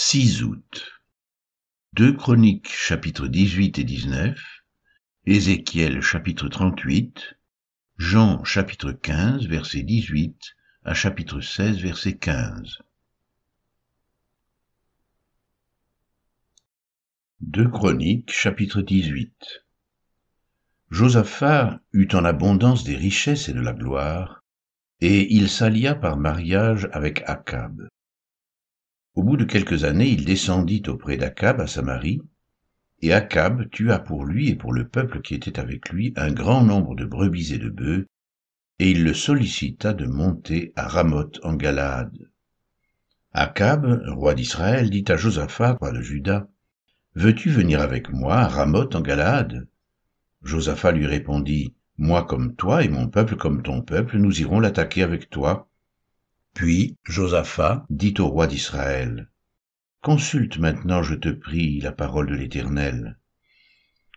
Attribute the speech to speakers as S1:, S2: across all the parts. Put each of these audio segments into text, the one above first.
S1: 6 août. 2 Chroniques chapitres 18 et 19, Ézéchiel chapitre 38, Jean chapitre 15 verset 18 à chapitre 16 verset 15. 2 Chroniques chapitre 18 Josaphat eut en abondance des richesses et de la gloire, et il s'allia par mariage avec Akab. Au bout de quelques années, il descendit auprès d'Akab à Samarie, et Akab tua pour lui et pour le peuple qui était avec lui un grand nombre de brebis et de bœufs, et il le sollicita de monter à Ramoth en Galaad. Akab, roi d'Israël, dit à Josaphat, roi de Juda, Veux-tu venir avec moi à Ramoth en Galaad Josaphat lui répondit, Moi comme toi et mon peuple comme ton peuple, nous irons l'attaquer avec toi. Puis Josaphat dit au roi d'Israël, Consulte maintenant, je te prie, la parole de l'Éternel.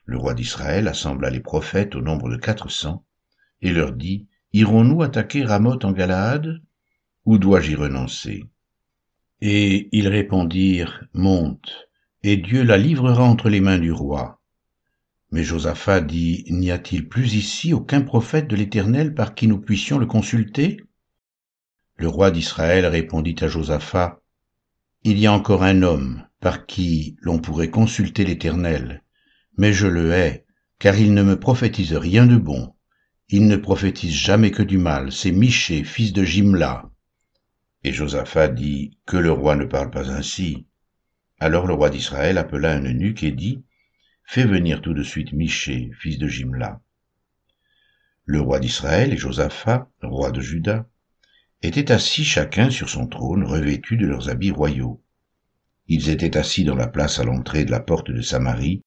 S1: Le roi d'Israël assembla les prophètes au nombre de quatre cents, et leur dit, Irons-nous attaquer Ramoth en Galaad, ou dois-je y renoncer? Et ils répondirent, Monte, et Dieu la livrera entre les mains du roi. Mais Josaphat dit, N'y a-t-il plus ici aucun prophète de l'Éternel par qui nous puissions le consulter? Le roi d'Israël répondit à Josaphat, Il y a encore un homme par qui l'on pourrait consulter l'Éternel, mais je le hais, car il ne me prophétise rien de bon. Il ne prophétise jamais que du mal, c'est Miché, fils de Jimla. Et Josaphat dit, Que le roi ne parle pas ainsi. Alors le roi d'Israël appela un eunuque et dit, Fais venir tout de suite Miché, fils de Jimla. Le roi d'Israël et Josaphat, roi de Juda, étaient assis chacun sur son trône revêtus de leurs habits royaux. Ils étaient assis dans la place à l'entrée de la porte de Samarie,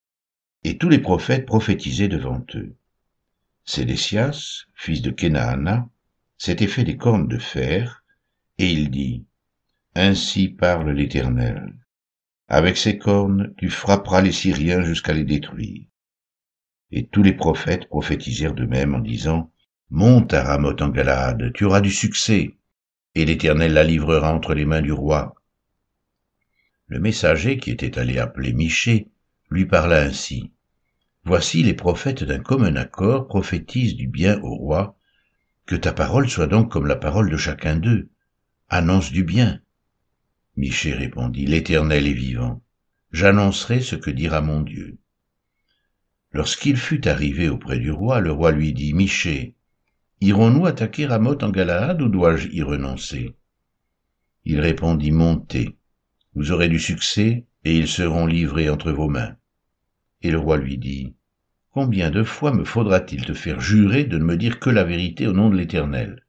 S1: et tous les prophètes prophétisaient devant eux. Sédécias, fils de Kenaana, s'était fait des cornes de fer, et il dit, Ainsi parle l'Éternel. Avec ces cornes, tu frapperas les Syriens jusqu'à les détruire. Et tous les prophètes prophétisèrent de même en disant, Monte à Ramoth en Galade, tu auras du succès et l'Éternel la livrera entre les mains du roi. Le messager qui était allé appeler Michée lui parla ainsi. Voici les prophètes d'un commun accord prophétisent du bien au roi, que ta parole soit donc comme la parole de chacun d'eux. Annonce du bien. Michée répondit, L'Éternel est vivant. J'annoncerai ce que dira mon Dieu. Lorsqu'il fut arrivé auprès du roi, le roi lui dit, Michée, Irons-nous attaquer Ramoth en Galaad ou dois-je y renoncer? Il répondit, Montez, vous aurez du succès, et ils seront livrés entre vos mains. Et le roi lui dit, Combien de fois me faudra-t-il te faire jurer de ne me dire que la vérité au nom de l'Éternel?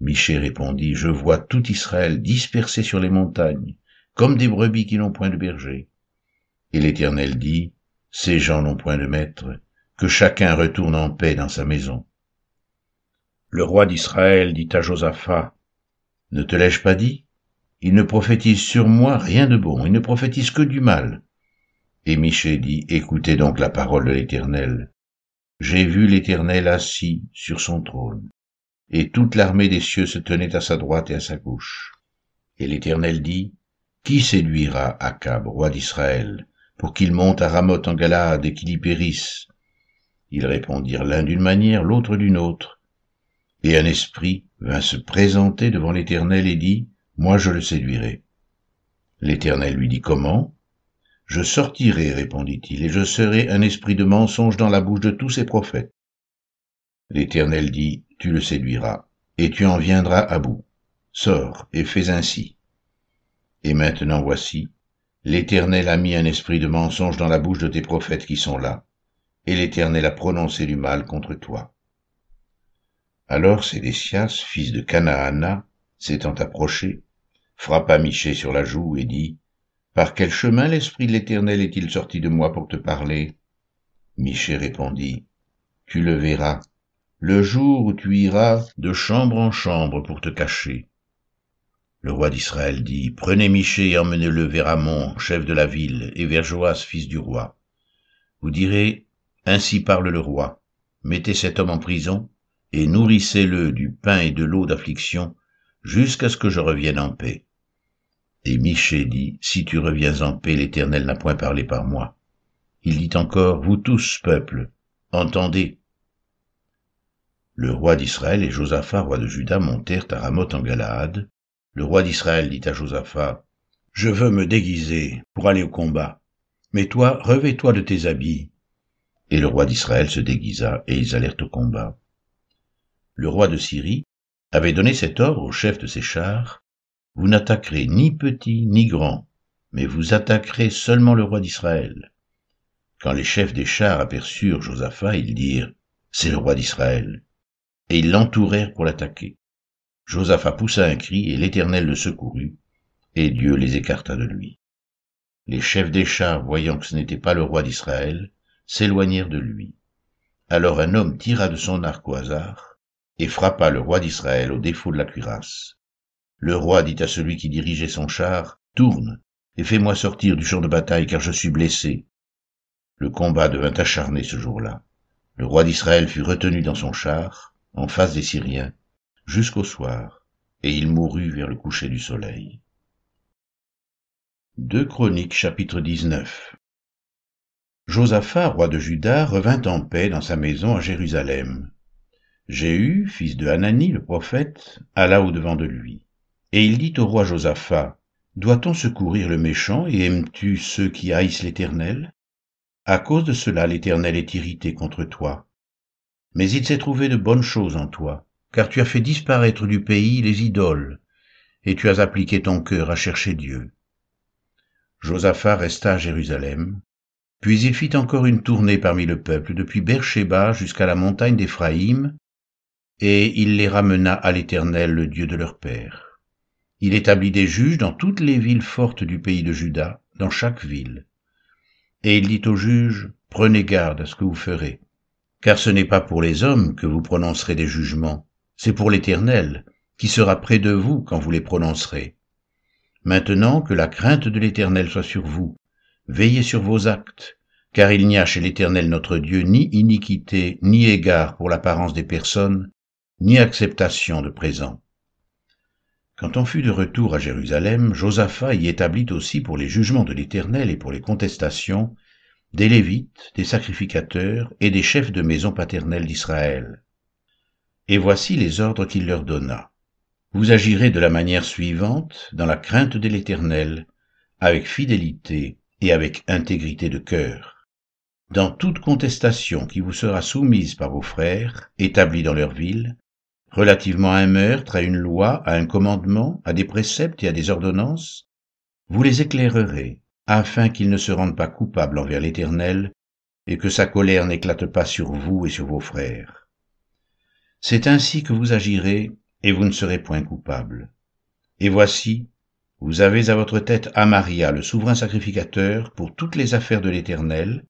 S1: Michée répondit, Je vois tout Israël dispersé sur les montagnes, comme des brebis qui n'ont point de berger. Et l'Éternel dit, Ces gens n'ont point de maître, que chacun retourne en paix dans sa maison. Le roi d'Israël dit à Josaphat, Ne te l'ai-je pas dit? Il ne prophétise sur moi rien de bon, il ne prophétise que du mal. Et Michée dit, Écoutez donc la parole de l'Éternel. J'ai vu l'Éternel assis sur son trône, et toute l'armée des cieux se tenait à sa droite et à sa gauche. Et l'Éternel dit, Qui séduira Akab, roi d'Israël, pour qu'il monte à Ramoth en Galade et qu'il y périsse? Ils répondirent l'un d'une manière, l'autre d'une autre. Et un esprit vint se présenter devant l'Éternel et dit, Moi je le séduirai. L'Éternel lui dit, Comment Je sortirai, répondit-il, et je serai un esprit de mensonge dans la bouche de tous ses prophètes. L'Éternel dit, Tu le séduiras, et tu en viendras à bout. Sors, et fais ainsi. Et maintenant voici, l'Éternel a mis un esprit de mensonge dans la bouche de tes prophètes qui sont là, et l'Éternel a prononcé du mal contre toi. Alors Sédécias, fils de Canaana, s'étant approché, frappa Michée sur la joue et dit, Par quel chemin l'Esprit de l'Éternel est-il sorti de moi pour te parler? Michée répondit, Tu le verras, le jour où tu iras de chambre en chambre pour te cacher. Le roi d'Israël dit, Prenez Michée et emmenez-le vers Amon, chef de la ville, et vers Joas, fils du roi. Vous direz, Ainsi parle le roi, mettez cet homme en prison, et nourrissez-le du pain et de l'eau d'affliction, jusqu'à ce que je revienne en paix. Et Michée dit, Si tu reviens en paix, l'Éternel n'a point parlé par moi. Il dit encore, Vous tous, peuple, entendez. Le roi d'Israël et Josaphat, roi de Juda, montèrent à Ramoth en Galaad. Le roi d'Israël dit à Josaphat, Je veux me déguiser pour aller au combat. Mais toi, revêt-toi de tes habits. Et le roi d'Israël se déguisa, et ils allèrent au combat. Le roi de Syrie avait donné cet ordre au chef de ses chars, Vous n'attaquerez ni petit ni grand, mais vous attaquerez seulement le roi d'Israël. Quand les chefs des chars aperçurent Josaphat, ils dirent, C'est le roi d'Israël. Et ils l'entourèrent pour l'attaquer. Josaphat poussa un cri, et l'Éternel le secourut, et Dieu les écarta de lui. Les chefs des chars, voyant que ce n'était pas le roi d'Israël, s'éloignèrent de lui. Alors un homme tira de son arc au hasard, et frappa le roi d'Israël au défaut de la cuirasse. Le roi dit à celui qui dirigeait son char, Tourne, et fais-moi sortir du champ de bataille, car je suis blessé. Le combat devint acharné ce jour-là. Le roi d'Israël fut retenu dans son char, en face des Syriens, jusqu'au soir, et il mourut vers le coucher du soleil. 2 Chroniques chapitre 19 Josaphat, roi de Juda, revint en paix dans sa maison à Jérusalem. Jéhu, fils de Hanani le prophète, alla au-devant de lui. Et il dit au roi Josaphat, Doit-on secourir le méchant et aimes-tu ceux qui haïssent l'Éternel? À cause de cela l'Éternel est irrité contre toi. Mais il s'est trouvé de bonnes choses en toi, car tu as fait disparaître du pays les idoles, et tu as appliqué ton cœur à chercher Dieu. Josaphat resta à Jérusalem, puis il fit encore une tournée parmi le peuple depuis Beersheba jusqu'à la montagne d'Éphraïm, et il les ramena à l'Éternel, le Dieu de leur père. Il établit des juges dans toutes les villes fortes du pays de Juda, dans chaque ville. Et il dit au juge, prenez garde à ce que vous ferez, car ce n'est pas pour les hommes que vous prononcerez des jugements, c'est pour l'Éternel, qui sera près de vous quand vous les prononcerez. Maintenant que la crainte de l'Éternel soit sur vous, veillez sur vos actes, car il n'y a chez l'Éternel notre Dieu ni iniquité, ni égard pour l'apparence des personnes, ni acceptation de présents. Quand on fut de retour à Jérusalem, Josaphat y établit aussi pour les jugements de l'Éternel et pour les contestations des Lévites, des sacrificateurs et des chefs de maison paternelle d'Israël. Et voici les ordres qu'il leur donna. Vous agirez de la manière suivante, dans la crainte de l'Éternel, avec fidélité et avec intégrité de cœur. Dans toute contestation qui vous sera soumise par vos frères, établis dans leur ville, relativement à un meurtre, à une loi, à un commandement, à des préceptes et à des ordonnances, vous les éclairerez, afin qu'ils ne se rendent pas coupables envers l'Éternel, et que sa colère n'éclate pas sur vous et sur vos frères. C'est ainsi que vous agirez, et vous ne serez point coupables. Et voici, vous avez à votre tête Amaria, le souverain sacrificateur, pour toutes les affaires de l'Éternel,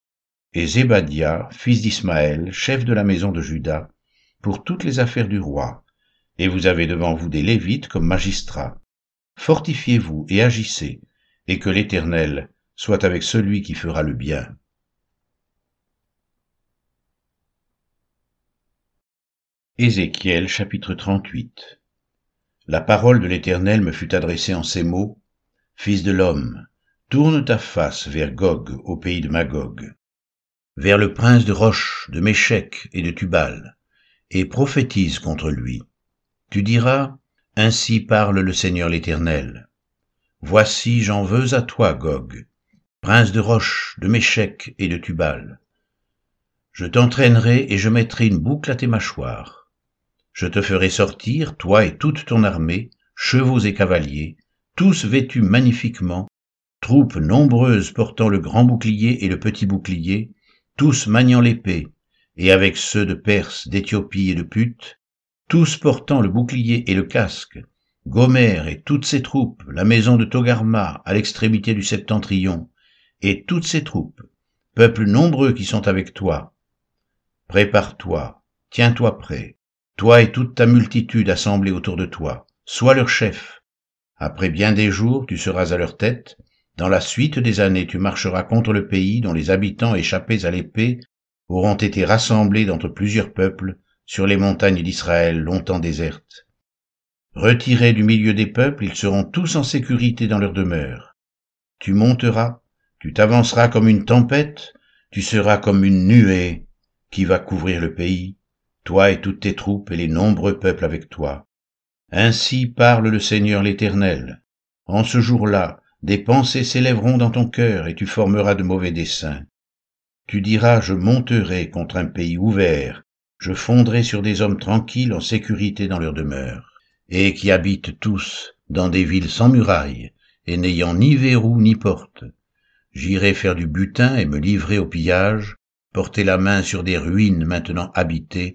S1: et Zébadia, fils d'Ismaël, chef de la maison de Juda, pour toutes les affaires du roi, et vous avez devant vous des Lévites comme magistrats. Fortifiez-vous et agissez, et que l'Éternel soit avec celui qui fera le bien. Ézéchiel chapitre 38 La parole de l'Éternel me fut adressée en ces mots, Fils de l'homme, tourne ta face vers Gog au pays de Magog, vers le prince de Roche, de Méchec et de Tubal, et prophétise contre lui. Tu diras, Ainsi parle le Seigneur l'Éternel. Voici j'en veux à toi, Gog, prince de Roche, de Méchec et de Tubal. Je t'entraînerai et je mettrai une boucle à tes mâchoires. Je te ferai sortir, toi et toute ton armée, chevaux et cavaliers, tous vêtus magnifiquement, troupes nombreuses portant le grand bouclier et le petit bouclier, tous maniant l'épée, et avec ceux de Perse, d'Éthiopie et de Pute, tous portant le bouclier et le casque, Gomère et toutes ses troupes, la maison de Togarma à l'extrémité du septentrion, et toutes ses troupes, peuples nombreux qui sont avec toi. Prépare-toi, tiens-toi prêt, toi et toute ta multitude assemblée autour de toi, sois leur chef. Après bien des jours, tu seras à leur tête, dans la suite des années, tu marcheras contre le pays dont les habitants échappés à l'épée auront été rassemblés d'entre plusieurs peuples sur les montagnes d'Israël longtemps désertes. Retirés du milieu des peuples, ils seront tous en sécurité dans leur demeure. Tu monteras, tu t'avanceras comme une tempête, tu seras comme une nuée qui va couvrir le pays, toi et toutes tes troupes et les nombreux peuples avec toi. Ainsi parle le Seigneur l'Éternel. En ce jour-là, des pensées s'élèveront dans ton cœur et tu formeras de mauvais desseins. Tu diras, je monterai contre un pays ouvert, je fondrai sur des hommes tranquilles en sécurité dans leur demeure, et qui habitent tous dans des villes sans murailles, et n'ayant ni verrou ni porte. J'irai faire du butin et me livrer au pillage, porter la main sur des ruines maintenant habitées,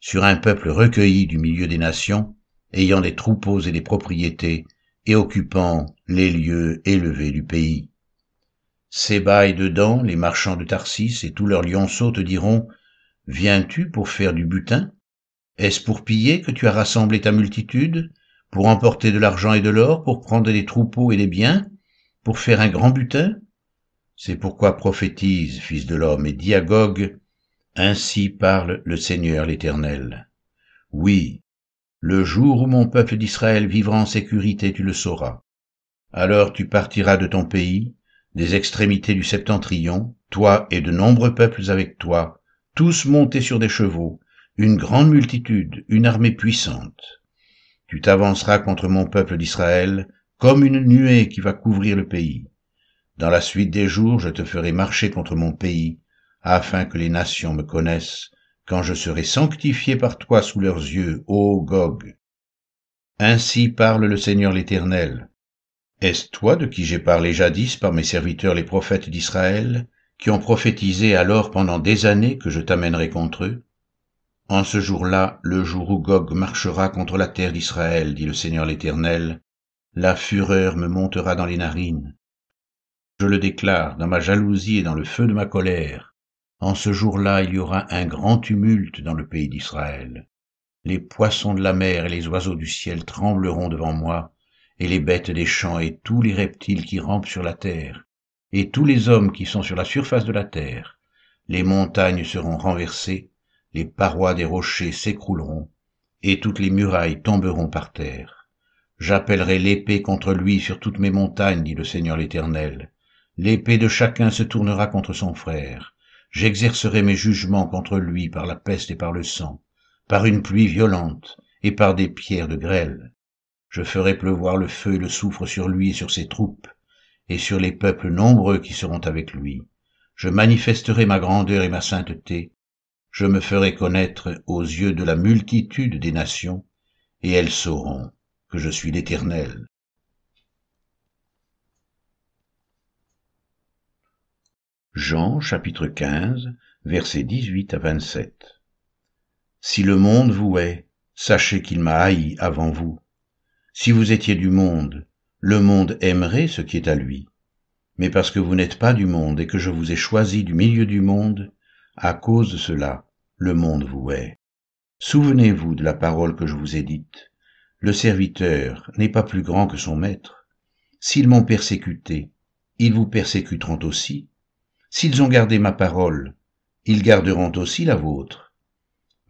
S1: sur un peuple recueilli du milieu des nations, ayant des troupeaux et des propriétés, et occupant les lieux élevés du pays. Séba et dedans, les marchands de Tarsis et tous leurs lionceaux te diront, Viens-tu pour faire du butin? Est-ce pour piller que tu as rassemblé ta multitude Pour emporter de l'argent et de l'or, pour prendre des troupeaux et des biens Pour faire un grand butin? C'est pourquoi prophétise, fils de l'homme, et dis Ainsi parle le Seigneur l'Éternel. Oui, le jour où mon peuple d'Israël vivra en sécurité, tu le sauras. Alors tu partiras de ton pays, des extrémités du septentrion, toi et de nombreux peuples avec toi, tous montés sur des chevaux, une grande multitude, une armée puissante. Tu t'avanceras contre mon peuple d'Israël, comme une nuée qui va couvrir le pays. Dans la suite des jours, je te ferai marcher contre mon pays, afin que les nations me connaissent, quand je serai sanctifié par toi sous leurs yeux, ô Gog. Ainsi parle le Seigneur l'Éternel. Est-ce toi de qui j'ai parlé jadis par mes serviteurs les prophètes d'Israël, qui ont prophétisé alors pendant des années que je t'amènerai contre eux? En ce jour-là, le jour où Gog marchera contre la terre d'Israël, dit le Seigneur l'Éternel, la fureur me montera dans les narines. Je le déclare, dans ma jalousie et dans le feu de ma colère, en ce jour-là, il y aura un grand tumulte dans le pays d'Israël. Les poissons de la mer et les oiseaux du ciel trembleront devant moi, et les bêtes des champs et tous les reptiles qui rampent sur la terre, et tous les hommes qui sont sur la surface de la terre. Les montagnes seront renversées, les parois des rochers s'écrouleront, et toutes les murailles tomberont par terre. J'appellerai l'épée contre lui sur toutes mes montagnes, dit le Seigneur l'Éternel. L'épée de chacun se tournera contre son frère j'exercerai mes jugements contre lui par la peste et par le sang, par une pluie violente et par des pierres de grêle. Je ferai pleuvoir le feu et le soufre sur lui et sur ses troupes, et sur les peuples nombreux qui seront avec lui. Je manifesterai ma grandeur et ma sainteté, je me ferai connaître aux yeux de la multitude des nations, et elles sauront que je suis l'Éternel. Jean chapitre 15 versets 18 à 27 Si le monde vous hait, sachez qu'il m'a haï avant vous. Si vous étiez du monde, le monde aimerait ce qui est à lui. Mais parce que vous n'êtes pas du monde et que je vous ai choisi du milieu du monde, à cause de cela, le monde vous hait. Souvenez-vous de la parole que je vous ai dite. Le serviteur n'est pas plus grand que son maître. S'ils m'ont persécuté, ils vous persécuteront aussi. S'ils ont gardé ma parole, ils garderont aussi la vôtre.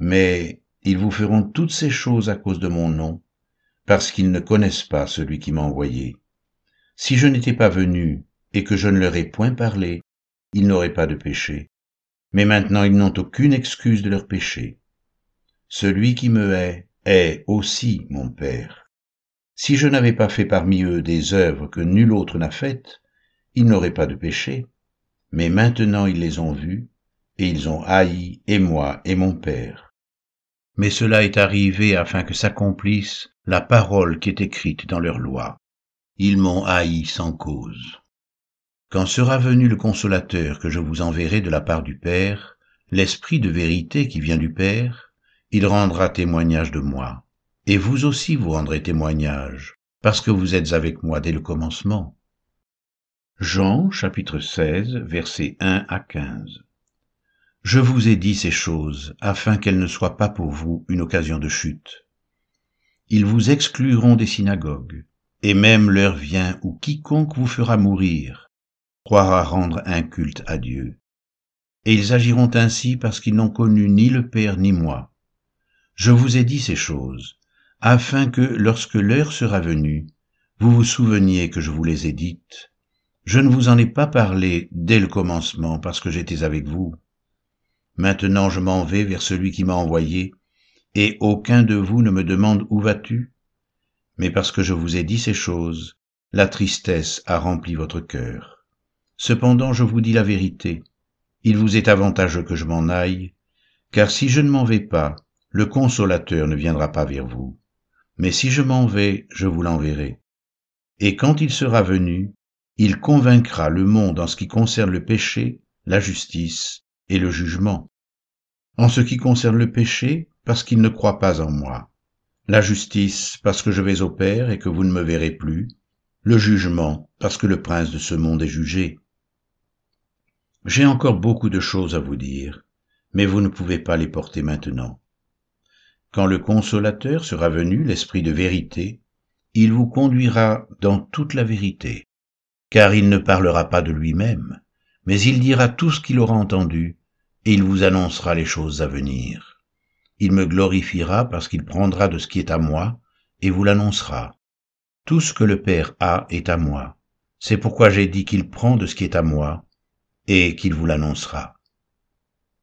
S1: Mais ils vous feront toutes ces choses à cause de mon nom, parce qu'ils ne connaissent pas celui qui m'a envoyé. Si je n'étais pas venu et que je ne leur ai point parlé, ils n'auraient pas de péché. Mais maintenant ils n'ont aucune excuse de leur péché. Celui qui me hait est aussi mon Père. Si je n'avais pas fait parmi eux des œuvres que nul autre n'a faites, ils n'auraient pas de péché mais maintenant ils les ont vus, et ils ont haï et moi et mon Père. Mais cela est arrivé afin que s'accomplisse la parole qui est écrite dans leur loi. Ils m'ont haï sans cause. Quand sera venu le consolateur que je vous enverrai de la part du Père, l'Esprit de vérité qui vient du Père, il rendra témoignage de moi. Et vous aussi vous rendrez témoignage, parce que vous êtes avec moi dès le commencement. Jean chapitre 16 versets 1 à 15 Je vous ai dit ces choses afin qu'elles ne soient pas pour vous une occasion de chute. Ils vous excluront des synagogues, et même l'heure vient où quiconque vous fera mourir croira rendre un culte à Dieu. Et ils agiront ainsi parce qu'ils n'ont connu ni le Père ni moi. Je vous ai dit ces choses, afin que, lorsque l'heure sera venue, vous vous souveniez que je vous les ai dites. Je ne vous en ai pas parlé dès le commencement parce que j'étais avec vous. Maintenant je m'en vais vers celui qui m'a envoyé, et aucun de vous ne me demande où vas-tu Mais parce que je vous ai dit ces choses, la tristesse a rempli votre cœur. Cependant je vous dis la vérité, il vous est avantageux que je m'en aille, car si je ne m'en vais pas, le consolateur ne viendra pas vers vous. Mais si je m'en vais, je vous l'enverrai. Et quand il sera venu, il convaincra le monde en ce qui concerne le péché, la justice et le jugement. En ce qui concerne le péché, parce qu'il ne croit pas en moi. La justice, parce que je vais au Père et que vous ne me verrez plus. Le jugement, parce que le prince de ce monde est jugé. J'ai encore beaucoup de choses à vous dire, mais vous ne pouvez pas les porter maintenant. Quand le consolateur sera venu, l'Esprit de vérité, il vous conduira dans toute la vérité, car il ne parlera pas de lui-même, mais il dira tout ce qu'il aura entendu, et il vous annoncera les choses à venir. Il me glorifiera parce qu'il prendra de ce qui est à moi, et vous l'annoncera. Tout ce que le Père a est à moi. C'est pourquoi j'ai dit qu'il prend de ce qui est à moi, et qu'il vous l'annoncera.